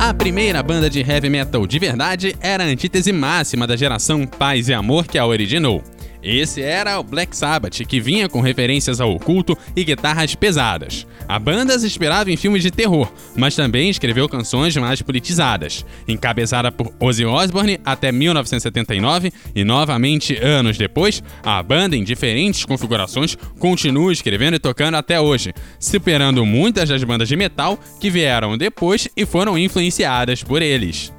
A primeira banda de heavy metal de verdade era a antítese máxima da geração Paz e Amor que a originou. Esse era o Black Sabbath, que vinha com referências ao oculto e guitarras pesadas. A banda se inspirava em filmes de terror, mas também escreveu canções mais politizadas. Encabeçada por Ozzy Osbourne até 1979 e novamente anos depois, a banda, em diferentes configurações, continua escrevendo e tocando até hoje, superando muitas das bandas de metal que vieram depois e foram influenciadas por eles.